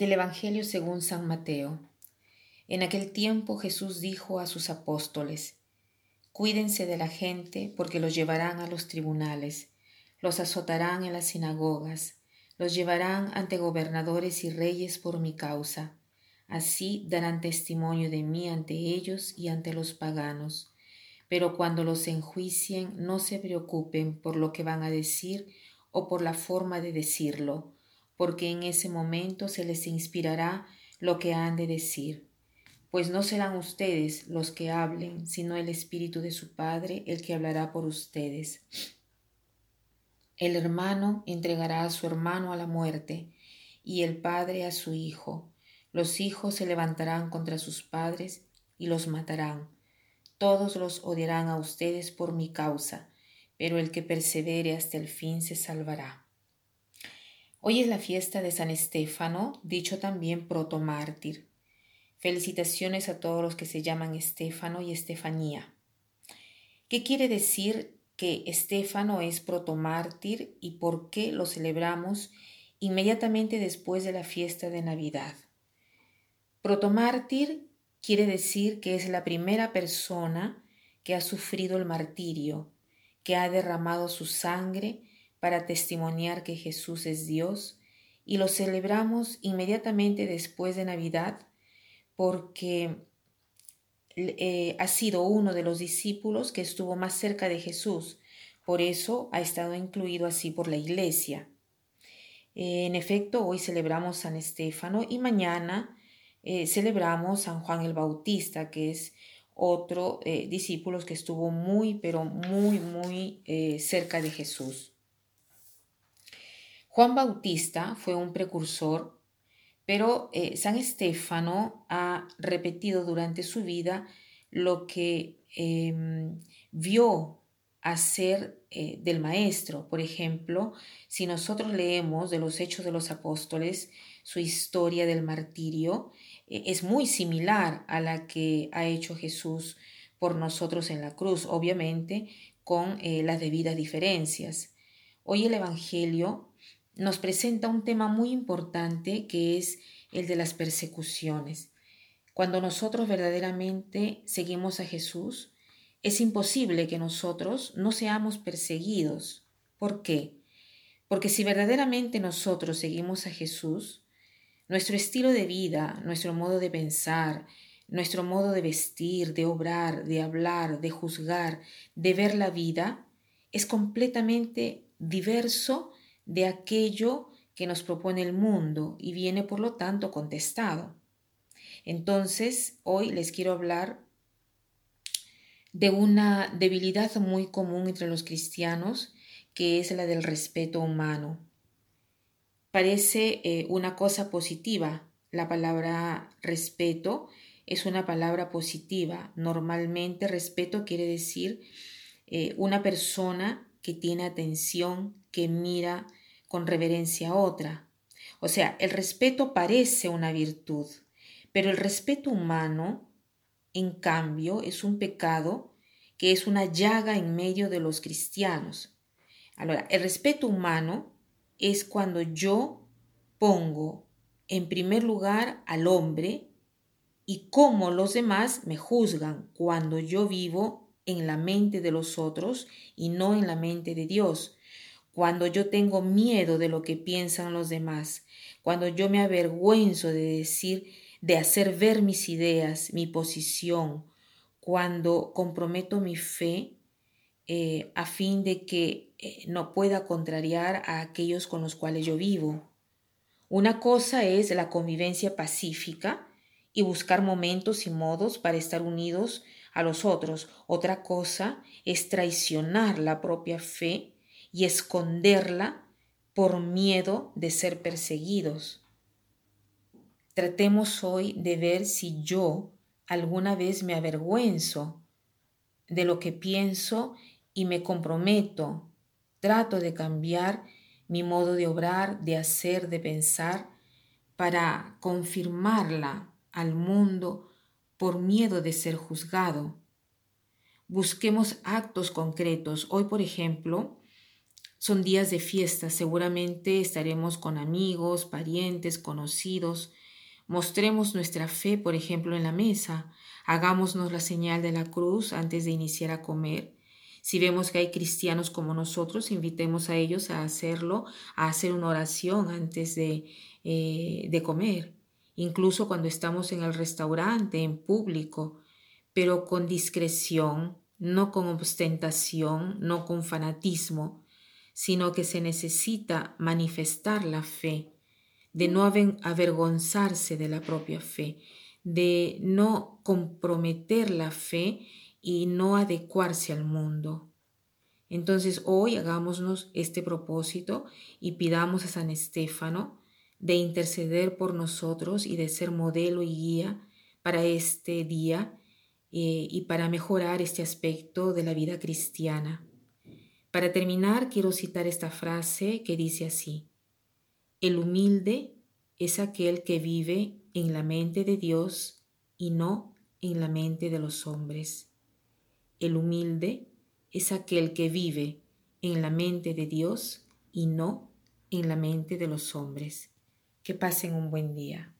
Del Evangelio según San Mateo. En aquel tiempo Jesús dijo a sus apóstoles, Cuídense de la gente porque los llevarán a los tribunales, los azotarán en las sinagogas, los llevarán ante gobernadores y reyes por mi causa. Así darán testimonio de mí ante ellos y ante los paganos. Pero cuando los enjuicien, no se preocupen por lo que van a decir o por la forma de decirlo porque en ese momento se les inspirará lo que han de decir. Pues no serán ustedes los que hablen, sino el Espíritu de su Padre el que hablará por ustedes. El hermano entregará a su hermano a la muerte, y el padre a su hijo. Los hijos se levantarán contra sus padres y los matarán. Todos los odiarán a ustedes por mi causa, pero el que persevere hasta el fin se salvará. Hoy es la fiesta de San Estéfano, dicho también protomártir. Felicitaciones a todos los que se llaman Estéfano y Estefanía. ¿Qué quiere decir que Estéfano es protomártir y por qué lo celebramos inmediatamente después de la fiesta de Navidad? Protomártir quiere decir que es la primera persona que ha sufrido el martirio, que ha derramado su sangre para testimoniar que Jesús es Dios y lo celebramos inmediatamente después de Navidad porque eh, ha sido uno de los discípulos que estuvo más cerca de Jesús. Por eso ha estado incluido así por la iglesia. en efecto, hoy celebramos San Estéfano y mañana eh, celebramos San Juan el Bautista, que es otro eh, discípulo que estuvo muy, pero muy, muy cerca de Jesús. Juan Bautista fue un precursor, pero eh, San Estéfano ha repetido durante su vida lo que em, vio hacer eh, del maestro. Por ejemplo, si nosotros leemos de los Hechos de los Apóstoles su historia del martirio, eh, es muy similar a la que ha hecho Jesús por nosotros en la cruz, obviamente con las debidas diferencias. Hoy el Evangelio nos presenta un tema muy importante que es el de las persecuciones. Cuando nosotros verdaderamente seguimos a Jesús, es imposible que nosotros no seamos perseguidos. ¿Por qué? Porque si verdaderamente nosotros seguimos a Jesús, nuestro estilo de vida, nuestro modo de pensar, nuestro modo de vestir, de obrar, de hablar, de juzgar, de ver la vida, es completamente diverso de aquello que nos propone el mundo y viene por lo tanto contestado. Entonces, hoy les quiero hablar de una debilidad muy común entre los cristianos, que es la del respeto humano. Parece eh, una cosa positiva. La palabra respeto es una palabra positiva. Normalmente respeto quiere decir eh, una persona que tiene atención, que mira con reverencia a otra. O sea, el respeto parece una virtud, pero el respeto humano, en cambio, es un pecado que es una llaga en medio de los cristianos. Ahora, el respeto humano es cuando yo pongo en primer lugar al hombre y cómo los demás me juzgan cuando yo vivo en la mente de los otros y no en la mente de Dios cuando yo tengo miedo de lo que piensan los demás, cuando yo me avergüenzo de decir, de hacer ver mis ideas, mi posición, cuando comprometo mi fe eh, a fin de que eh, no pueda contrariar a aquellos con los cuales yo vivo. Una cosa es la convivencia pacífica y buscar momentos y modos para estar unidos a los otros. Otra cosa es traicionar la propia fe y esconderla por miedo de ser perseguidos. Tratemos hoy de ver si yo alguna vez me avergüenzo de lo que pienso y me comprometo, trato de cambiar mi modo de obrar, de hacer, de pensar, para confirmarla al mundo por miedo de ser juzgado. Busquemos actos concretos. Hoy, por ejemplo, Son días de fiesta, seguramente estaremos con amigos, parientes, conocidos. Mostremos nuestra fe, por ejemplo, en la mesa. Hagámonos la señal de la cruz antes de iniciar a comer. Si vemos que hay cristianos como nosotros, invitemos a ellos a hacerlo, a hacer una oración antes de, eh, de comer, incluso cuando estamos en el restaurante, en público, pero con discreción, no con ostentación, no con fanatismo, sino que se necesita manifestar la fe, de no avergonzarse de la propia fe, de no comprometer la fe y no adecuarse al mundo. Entonces hoy hagámonos este propósito y pidamos a San Estéfano de interceder por nosotros y de ser modelo y guía para este día eh, y para mejorar este aspecto de la vida cristiana. Para terminar, quiero citar esta frase que dice así, el humilde es aquel que vive en la mente de Dios y no en la mente de los hombres. El humilde es aquel que vive en la mente de Dios y no en la mente de los hombres. Que pasen un buen día.